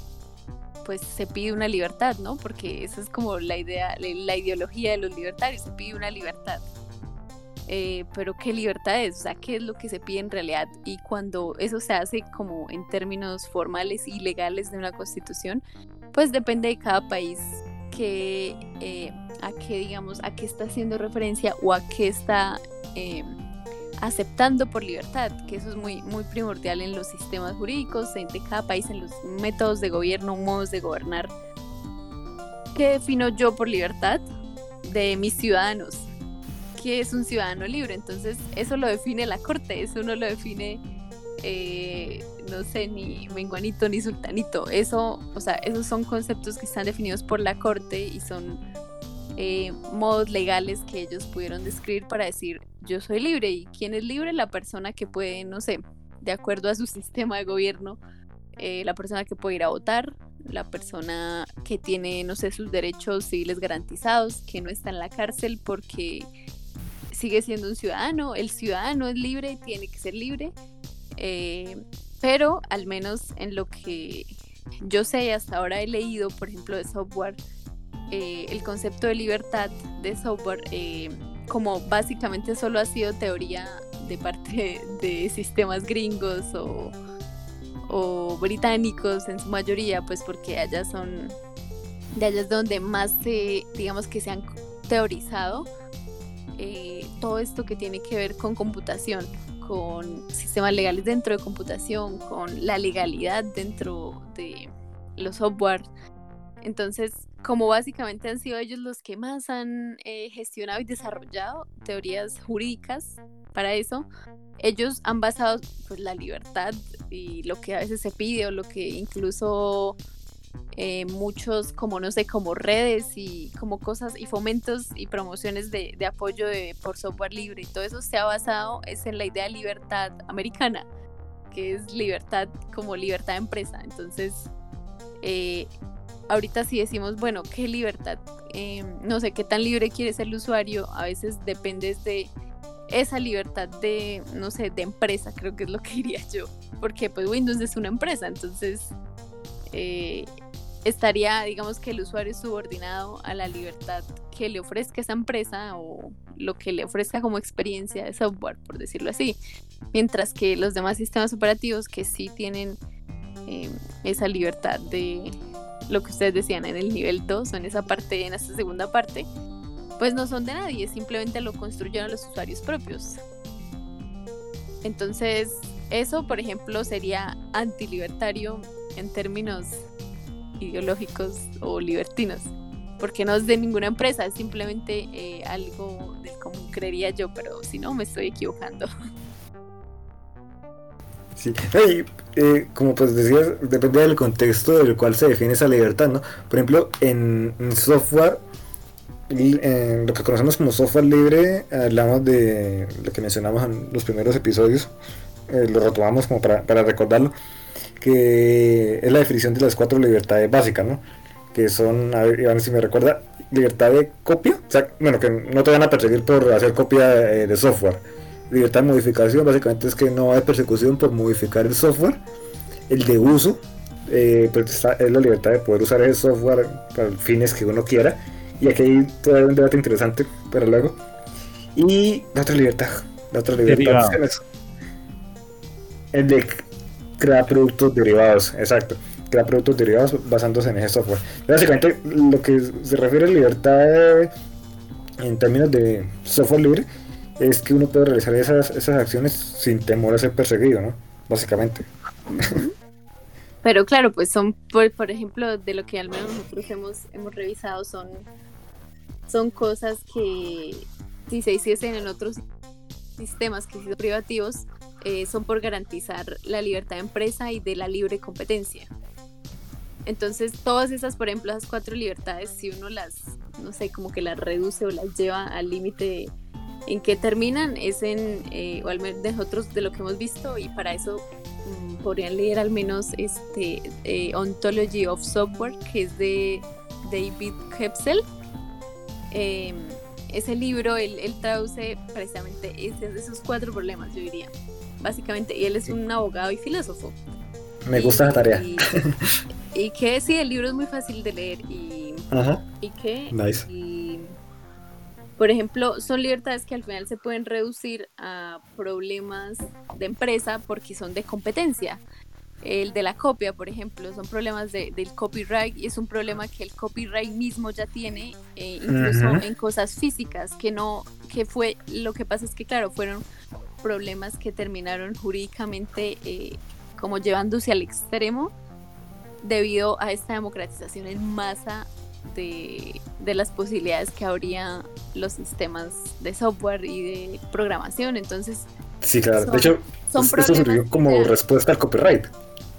pues se pide una libertad, ¿no? Porque esa es como la idea, la ideología de los libertarios, se pide una libertad. Eh, pero ¿qué libertad es? O sea, ¿qué es lo que se pide en realidad? Y cuando eso se hace como en términos formales y legales de una constitución, pues depende de cada país que, eh, a qué, digamos, a qué está haciendo referencia o a qué está eh, aceptando por libertad, que eso es muy, muy primordial en los sistemas jurídicos de cada país, en los métodos de gobierno, modos de gobernar. ¿Qué defino yo por libertad? De mis ciudadanos que es un ciudadano libre. Entonces, eso lo define la corte, eso no lo define, eh, no sé, ni menguanito ni sultanito. Eso, o sea, esos son conceptos que están definidos por la corte y son eh, modos legales que ellos pudieron describir para decir yo soy libre. ¿Y quién es libre? La persona que puede, no sé, de acuerdo a su sistema de gobierno, eh, la persona que puede ir a votar, la persona que tiene, no sé, sus derechos civiles garantizados, que no está en la cárcel porque sigue siendo un ciudadano, el ciudadano es libre, tiene que ser libre, eh, pero al menos en lo que yo sé, hasta ahora he leído, por ejemplo, de software, eh, el concepto de libertad de software, eh, como básicamente solo ha sido teoría de parte de sistemas gringos o, o británicos en su mayoría, pues porque allá son, de allá es donde más se, digamos que se han teorizado todo esto que tiene que ver con computación, con sistemas legales dentro de computación, con la legalidad dentro de los software. Entonces, como básicamente han sido ellos los que más han eh, gestionado y desarrollado teorías jurídicas para eso, ellos han basado pues, la libertad y lo que a veces se pide o lo que incluso eh, muchos como no sé, como redes y como cosas y fomentos y promociones de, apoyo de, por software libre y todo eso se ha basado es en la idea de libertad americana, que es libertad como libertad de empresa. Entonces, eh, ahorita si decimos, bueno, ¿qué libertad? Em, no sé qué tan libre quiere ser el usuario, a veces depende de esa libertad de, no sé, de empresa, creo que es lo que diría yo, porque pues Windows es una empresa, entonces eh, estaría, digamos que el usuario subordinado a la libertad que le ofrezca esa empresa o lo que le ofrezca como experiencia de software, por decirlo así. Mientras que los demás sistemas operativos que sí tienen em, esa libertad de lo que ustedes decían en el nivel 2 o en esa parte, en esta segunda parte, pues no son de nadie, simplemente lo construyeron los usuarios propios. Entonces, eso, por ejemplo, sería antilibertario en términos ideológicos o libertinos, porque no es de ninguna empresa, es simplemente eh, algo de común, creería yo, pero si no, me estoy equivocando. Sí, eh, como pues decías, depende del contexto del cual se define esa libertad, ¿no? Por ejemplo, en, software, en lo que conocemos como software libre, hablamos de lo que mencionamos en los primeros episodios, eh, lo retomamos como para recordarlo que es la definición de las cuatro libertades básicas, ¿no? Que son, a ver, Iván, si me recuerda, libertad de copia, o sea, bueno, que no te van a perseguir por hacer copia eh, de, software. Libertad de modificación, básicamente es que no hay persecución por modificar el software. El de uso, eh, pues es la libertad de poder usar ese software para fines que uno quiera. Y aquí hay todavía un debate interesante para luego. Y la otra libertad, la otra libertad. El de crear productos derivados, exacto. Crear productos derivados basándose en ese software. Básicamente, lo que se refiere a libertad en términos de software libre es que uno puede realizar esas, esas acciones sin temor a ser perseguido, ¿no? Básicamente. Pero claro, pues son, por, por ejemplo, de lo que al menos nosotros hemos, hemos revisado, son, son cosas que si se hiciesen en otros sistemas que son privativos, eh, son por garantizar la libertad de empresa y de la libre competencia. Entonces, todas esas, por ejemplo, esas cuatro libertades, si uno las, no sé, como que las reduce o las lleva al límite en que terminan, es en, eh, o al menos de nosotros de lo que hemos visto, y para eso mm, podrían leer al menos este eh, Ontology of Software, que es de David Hepsel. Em, ese libro, él, él traduce precisamente esos cuatro problemas, yo diría básicamente, y él es un abogado y filósofo. Me gusta la tarea. Y, que sí, el libro es muy fácil de leer y, Ajá. y que nice. y, Por ejemplo, son libertades que al final se pueden reducir a problemas de empresa porque son de competencia. El de la copia, por ejemplo, son problemas de, del copyright y es un problema que el copyright mismo ya tiene, eh, incluso en cosas físicas, que no, que fue, lo que pasa es que claro, fueron problemas que terminaron jurídicamente eh, como llevándose al extremo debido a esta democratización en masa de, las posibilidades que habría los sistemas de software y de programación. Entonces, sí, claro. de hecho, son esto surgió como respuesta al copyright.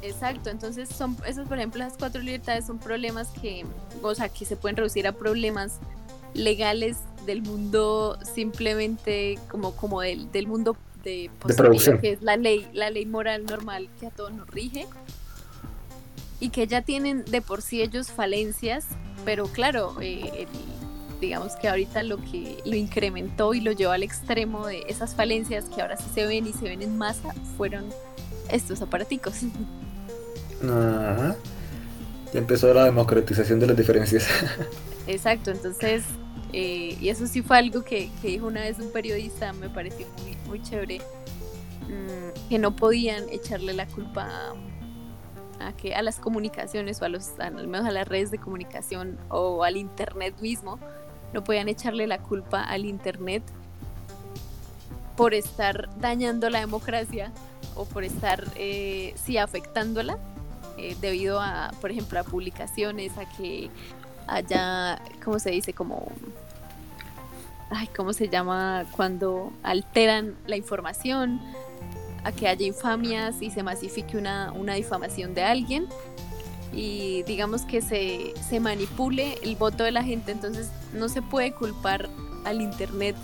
Exacto, entonces son esos, por ejemplo, las cuatro libertades son problemas que, o sea, que se pueden reducir a problemas legales del mundo simplemente como, como del, del mundo de, producción. que es la ley, la ley moral normal que a todos nos rige y que ya tienen de por sí ellos falencias, pero claro, eh, digamos que ahorita lo que lo incrementó y lo llevó al extremo de esas falencias que ahora sí se ven y se ven en masa fueron estos aparaticos. Ajá. Ya empezó la democratización de las diferencias. Exacto, entonces, eh, y eso sí fue algo que, dijo una vez un periodista, me pareció muy, muy chévere, mm, que no podían echarle la culpa a que a las comunicaciones o a los al menos a las redes de comunicación o al internet mismo no podían echarle la culpa al internet por estar dañando la democracia o por estar eh, sí afectándola eh, debido a por ejemplo a publicaciones a que haya cómo se dice como ay cómo se llama cuando alteran la información a que haya infamias y se masifique una, una difamación de alguien y digamos que se, se manipule el voto de la gente, entonces no se puede culpar al Internet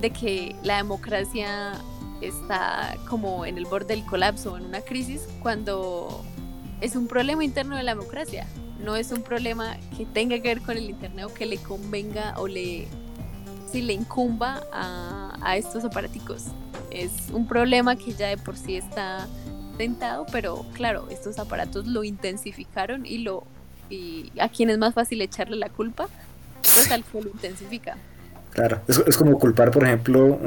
de que la democracia está como en el borde del colapso en una crisis cuando es un problema interno de la democracia, no es un problema que tenga que ver con el Internet o que le convenga o le, le incumba a, estos aparaticos es un problema que ya de por sí está tentado, pero claro, estos aparatos lo intensificaron y lo y a quien es más fácil echarle la culpa, pues al que lo intensifica. Claro, es, es como culpar, por ejemplo,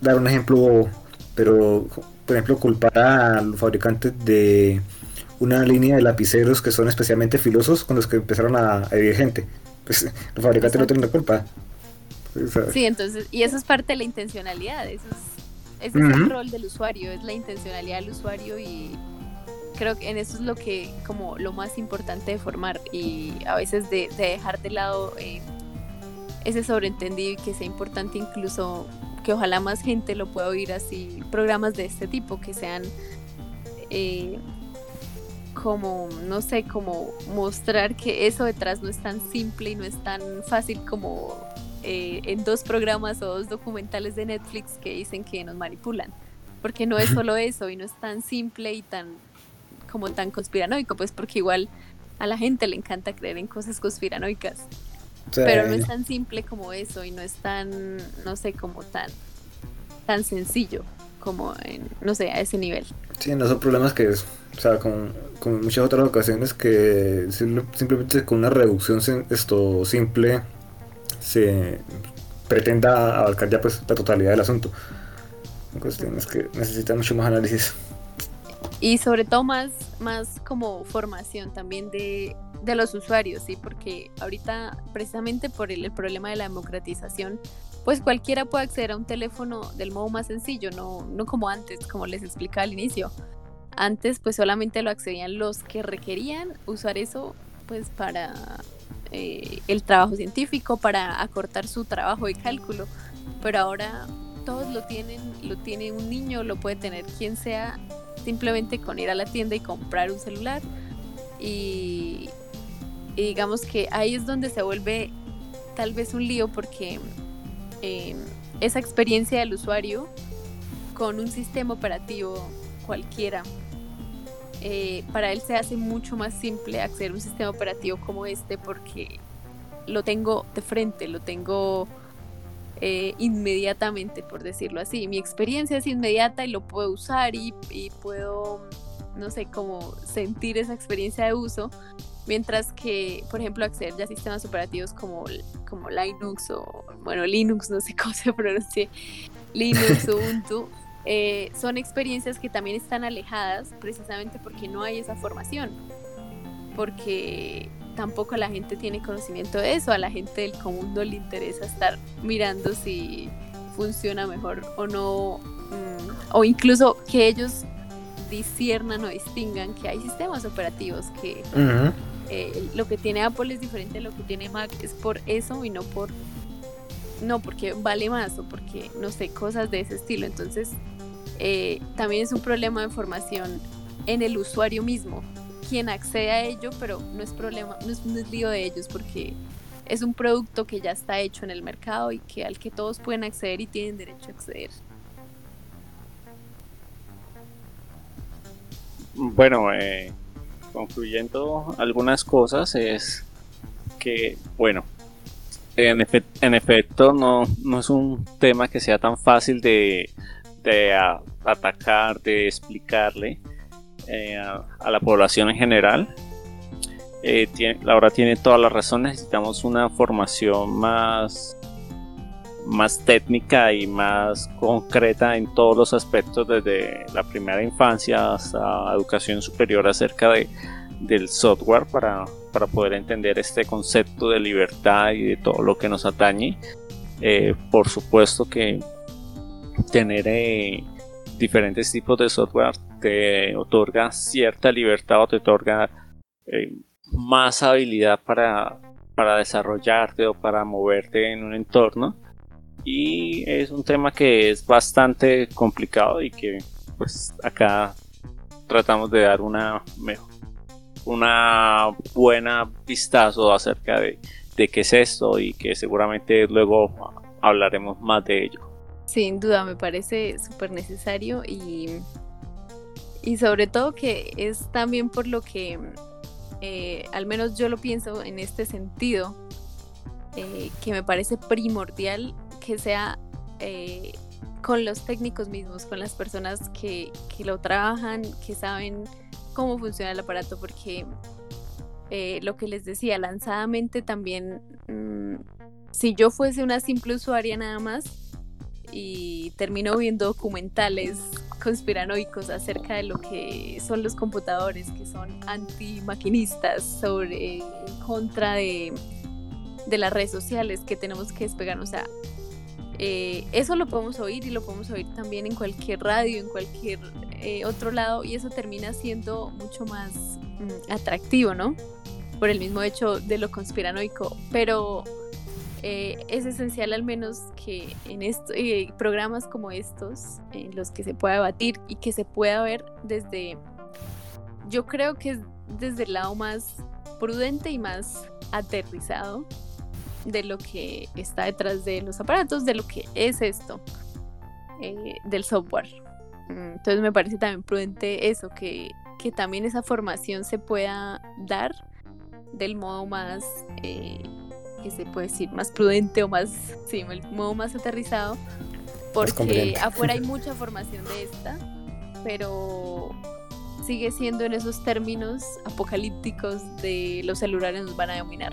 dar un ejemplo, pero por ejemplo culpar a los fabricantes de una línea de lapiceros que son especialmente filosos con los que empezaron a herir gente. Pues los fabricantes no tienen la culpa. Sí, entonces, y eso es parte de la intencionalidad, eso es ese es el rol del usuario, es la intencionalidad del usuario y creo que en eso es lo que como lo más importante de formar y a veces de, dejar de lado eh, ese sobreentendido y que sea importante incluso que ojalá más gente lo pueda oír así programas de este tipo que sean eh, como no sé como mostrar que eso detrás no es tan simple y no es tan fácil como eh, en dos programas o dos documentales de Netflix que dicen que nos manipulan. Porque no es solo eso y no es tan simple y tan como tan conspiranoico, pues porque igual a la gente le encanta creer en cosas conspiranoicas. Pero no es tan simple como eso y no es tan, no sé, como tan, tan sencillo como en, no sé, a ese nivel. Sí, no son problemas que, es, o sea, como, como muchas otras ocasiones que simplemente con una reducción esto simple se pretenda abarcar ya pues la totalidad del asunto. Cuestiones que necesitan mucho más análisis. Y sobre todo más, más como formación también de, de los usuarios, ¿sí? Porque ahorita, precisamente por el, problema de la democratización, pues cualquiera puede acceder a un teléfono del modo más sencillo, no, no como antes, como les explicaba al inicio. Antes pues solamente lo accedían los que requerían usar eso pues para eh, el trabajo científico, para acortar su trabajo de cálculo, pero ahora todos lo tienen, lo tiene un niño, lo puede tener quien sea, simplemente con ir a la tienda y comprar un celular. Y, digamos que ahí es donde se vuelve tal vez un lío porque em, esa experiencia del usuario con un sistema operativo cualquiera eh, para él se hace mucho más simple acceder a un sistema operativo como este porque lo tengo de frente, lo tengo eh, inmediatamente, por decirlo así. Mi experiencia es inmediata y lo puedo usar y, puedo, no sé, como sentir esa experiencia de uso. Mientras que, por ejemplo, acceder ya a sistemas operativos como, como Linux o bueno, Linux, no sé cómo se pronuncia, Linux, Ubuntu, eh, son experiencias que también están alejadas precisamente porque no hay esa formación, porque tampoco la gente tiene conocimiento de eso, a la gente del común no le interesa estar mirando si funciona mejor o no, mm, o incluso que ellos disciernan o distingan que hay sistemas operativos que eh, lo que tiene Apple es diferente a lo que tiene Mac, es por eso y no por no porque vale más o porque no sé, cosas de ese estilo. Entonces, eh, también es un problema de formación en el usuario mismo, quien accede a ello, pero no es problema, no es, un lío de ellos porque es un producto que ya está hecho en el mercado y que al que todos pueden acceder y tienen derecho a acceder. Bueno, eh, concluyendo algunas cosas es que, bueno, en, efecto no, no es un tema que sea tan fácil de, de atacar, de explicarle eh, a, la población en general. Eh, Laura tiene toda la razón, necesitamos una formación más, más técnica y más concreta en todos los aspectos, desde la primera infancia hasta educación superior acerca de, del software para, para poder entender este concepto de libertad y de todo lo que nos atañe. Eh, por supuesto que tener eh, diferentes tipos de software te otorga cierta libertad o te otorga eh, más habilidad para, para desarrollarte o para moverte en un entorno y es un tema que es bastante complicado y que pues acá tratamos de dar una mejor una buena vistazo acerca de, de qué es esto y que seguramente luego hablaremos más de ello. Sin duda, me parece súper necesario y, y sobre todo que es también por lo que, eh, al menos yo lo pienso en este sentido, eh, que me parece primordial que sea eh, con los técnicos mismos, con las personas que, que, lo trabajan, que saben cómo funciona el aparato, porque lo que les decía, lanzadamente también, mm, si yo fuese una simple usuaria nada más, y termino viendo documentales conspiranoicos acerca de lo que son los computadores, que son anti-maquinistas, sobre en contra de, de, las redes sociales, que tenemos que despegar. O sea, eh, eso lo podemos oír y lo podemos oír también en cualquier radio, en cualquier eh, otro lado, y eso termina siendo mucho más mm, atractivo, ¿no? Por el mismo hecho de lo conspiranoico. Pero eh, es esencial al menos que en esto, programas como estos, en los que se pueda debatir y que se pueda ver desde, yo creo que es desde el lado más prudente y más aterrizado de lo que está detrás de los aparatos, de lo que es esto, eh, del software. Mm, entonces me parece también prudente eso, que, que también esa formación se pueda dar del modo más se puede decir más prudente o más, sí, el modo más aterrizado, porque afuera hay mucha formación de esta, pero sigue siendo en esos términos apocalípticos de los celulares nos van a dominar.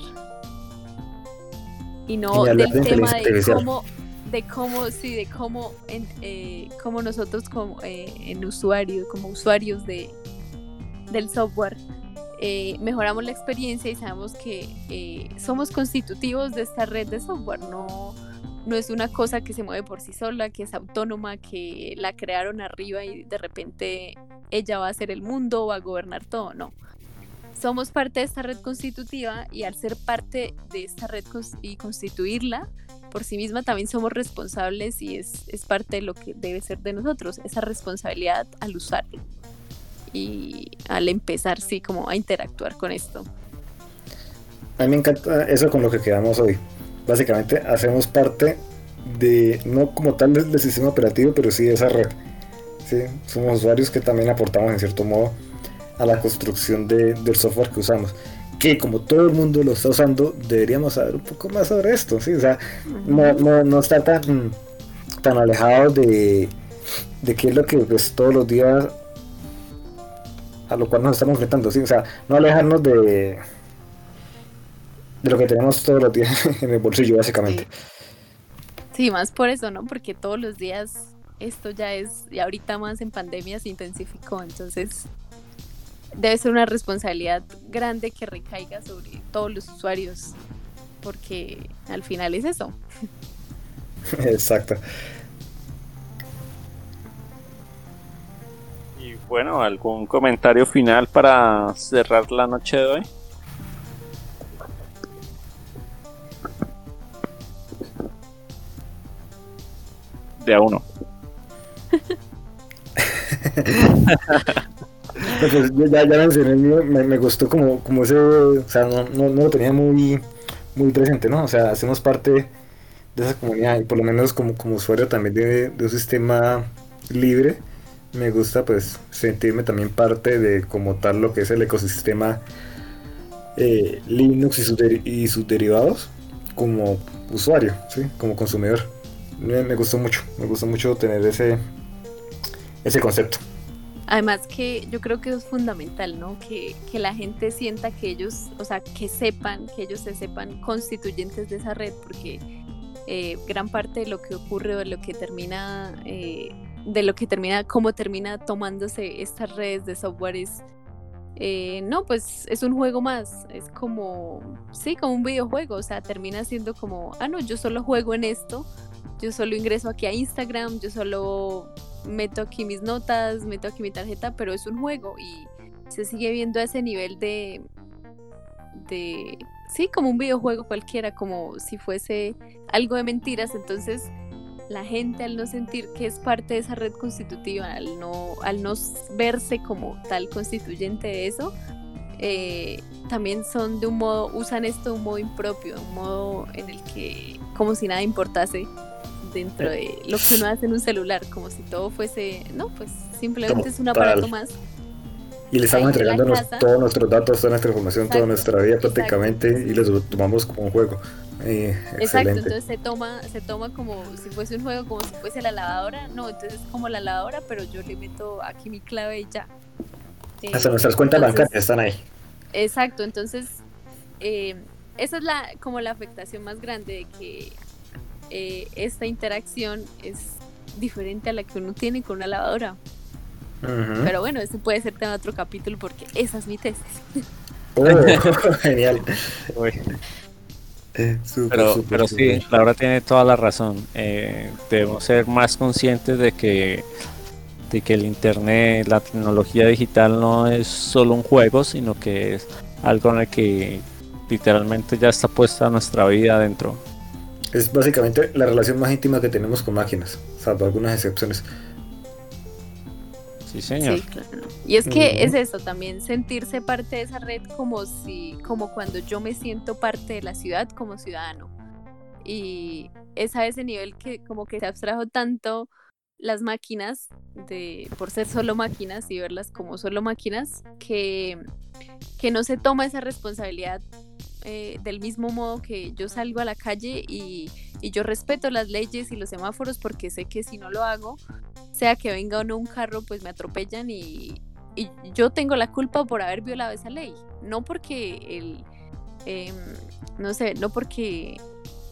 Y no del tema de cómo, de cómo, sí, de cómo, en, eh, cómo nosotros como eh, en usuarios, como usuarios de, del software, eh, mejoramos la experiencia y sabemos que eh, somos constitutivos de esta red de software, no, no es una cosa que se mueve por sí sola, que es autónoma, que la crearon arriba y de repente ella va a ser el mundo, va a gobernar todo, no. Somos parte de esta red constitutiva y al ser parte de esta red y constituirla por sí misma también somos responsables y es, es parte de lo que debe ser de nosotros, esa responsabilidad al usarlo y al empezar, sí, como a interactuar con esto. A mí me encanta eso con lo que quedamos hoy. Básicamente hacemos parte de, no como tal del, sistema operativo, pero sí de esa red. ¿sí? Somos usuarios que también aportamos en cierto modo a la construcción de, del software que usamos. Que como todo el mundo lo está usando, deberíamos saber un poco más sobre esto. ¿sí? O sea, no, no, no estar tan, tan alejado de, de qué es lo que pues, todos los días a lo cual nos estamos enfrentando, ¿sí? O sea, no alejarnos de, de lo que tenemos todos los días en el bolsillo, básicamente. Sí, más por eso, ¿no? Porque todos los días esto ya es, y ahorita más en pandemia se intensificó, entonces debe ser una responsabilidad grande que recaiga sobre todos los usuarios, porque al final es eso. Exacto. Y bueno, ¿algún comentario final para cerrar la noche de hoy? De a uno. pues ya, ya mencioné me, me, gustó como, como ese, o sea, no, no, no, lo tenía muy, muy presente, ¿no? O sea, hacemos parte de esa comunidad y por lo menos como, como usuario también de, de un sistema libre, me gusta pues sentirme también parte de como tal lo que es el ecosistema eh, Linux y sus, y sus derivados como usuario, ¿sí? como consumidor. Me, me, gustó mucho, me gustó mucho tener ese, ese concepto. Además que yo creo que es fundamental, ¿no? Que, que, la gente sienta que ellos, o sea, que sepan, que ellos se sepan constituyentes de esa red, porque eh, gran parte de lo que ocurre o de lo que termina, eh, de lo que termina, cómo termina tomándose estas redes de software es, eh, no, pues es un juego más, es como, sí, como un videojuego, o sea, termina siendo como, ah, no, yo solo juego en esto, yo solo ingreso aquí a Instagram, yo solo meto aquí mis notas, meto aquí mi tarjeta, pero es un juego y se sigue viendo a ese nivel de, de, sí, como un videojuego cualquiera, como si fuese algo de mentiras, entonces la gente al no sentir que es parte de esa red constitutiva, al no, al no verse como tal constituyente de eso, eh, también son de un modo, usan esto de un modo impropio, un modo en el que como si nada importase dentro de lo que uno hace en un celular, como si todo fuese, no, pues simplemente es un aparato más. Y le estamos entregando todos nuestros datos, toda nuestra información, toda nuestra vida prácticamente y los tomamos como un juego. Eh, exacto, entonces se toma, se toma como si fuese un juego, como si fuese la lavadora, no, entonces es como la lavadora, pero yo le meto aquí mi clave y ya. Hasta nuestras cuentas bancarias están ahí. Exacto, entonces eh, esa es la como la afectación más grande de que eh, esta interacción es diferente a la que uno tiene con una lavadora. Pero bueno, ese puede ser tema de otro capítulo porque esa es mi tesis. Oh, genial. Eh, pero, pero sí, Laura tiene toda la razón. Eh, debemos ser más conscientes de que, de que el Internet, la tecnología digital no es solo un juego, sino que es algo en el que literalmente ya está puesta nuestra vida adentro es básicamente la relación más íntima que tenemos con máquinas, salvo algunas excepciones. Sí, señor. Y es que es eso también, sentirse parte de esa red como si, como cuando yo me siento parte de la ciudad como ciudadano. Y es a ese nivel que como que se abstrajo tanto las máquinas de por ser solo máquinas y verlas como solo máquinas que, que no se toma esa responsabilidad eh, del mismo modo que yo salgo a la calle y, yo respeto las leyes y los semáforos porque sé que si no lo hago, sea que venga o no un carro, pues me atropellan y, yo tengo la culpa por haber violado esa ley. No porque el, em, no sé, no porque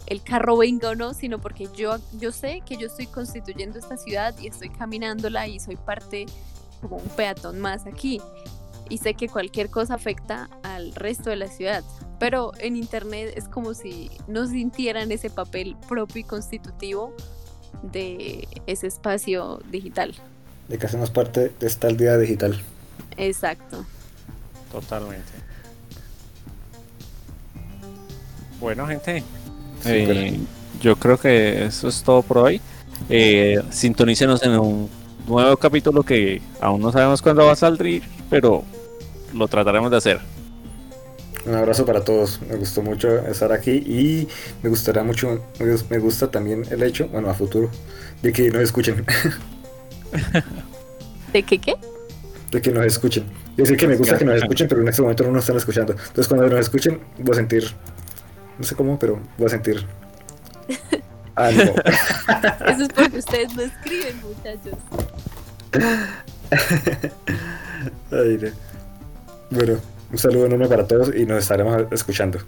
el carro venga o no, sino porque yo, yo sé que yo estoy constituyendo esta ciudad y estoy caminándola y soy parte como un peatón más aquí. Y sé que cualquier cosa afecta al resto de la ciudad pero en internet es como si no sintieran ese papel propio y constitutivo de ese espacio digital. De que hacemos parte de esta aldea digital. Exacto. Totalmente. Bueno, gente, eh, yo creo que eso es todo por hoy. Eh, sintonícenos en un nuevo capítulo que aún no sabemos cuándo va a salir, pero lo trataremos de hacer. Un abrazo para todos. Me gustó mucho estar aquí y me gustaría mucho, me gusta también el hecho, bueno, a futuro, de que nos escuchen. ¿De qué qué? De que nos escuchen. Yo sé que me gusta que nos escuchen, pero en este momento no nos están escuchando. Entonces cuando nos escuchen, voy a sentir, no sé cómo, pero voy a sentir algo. Eso es porque ustedes no escriben, muchachos. Ay, Bueno. Un saludo enorme para todos y nos estaremos escuchando.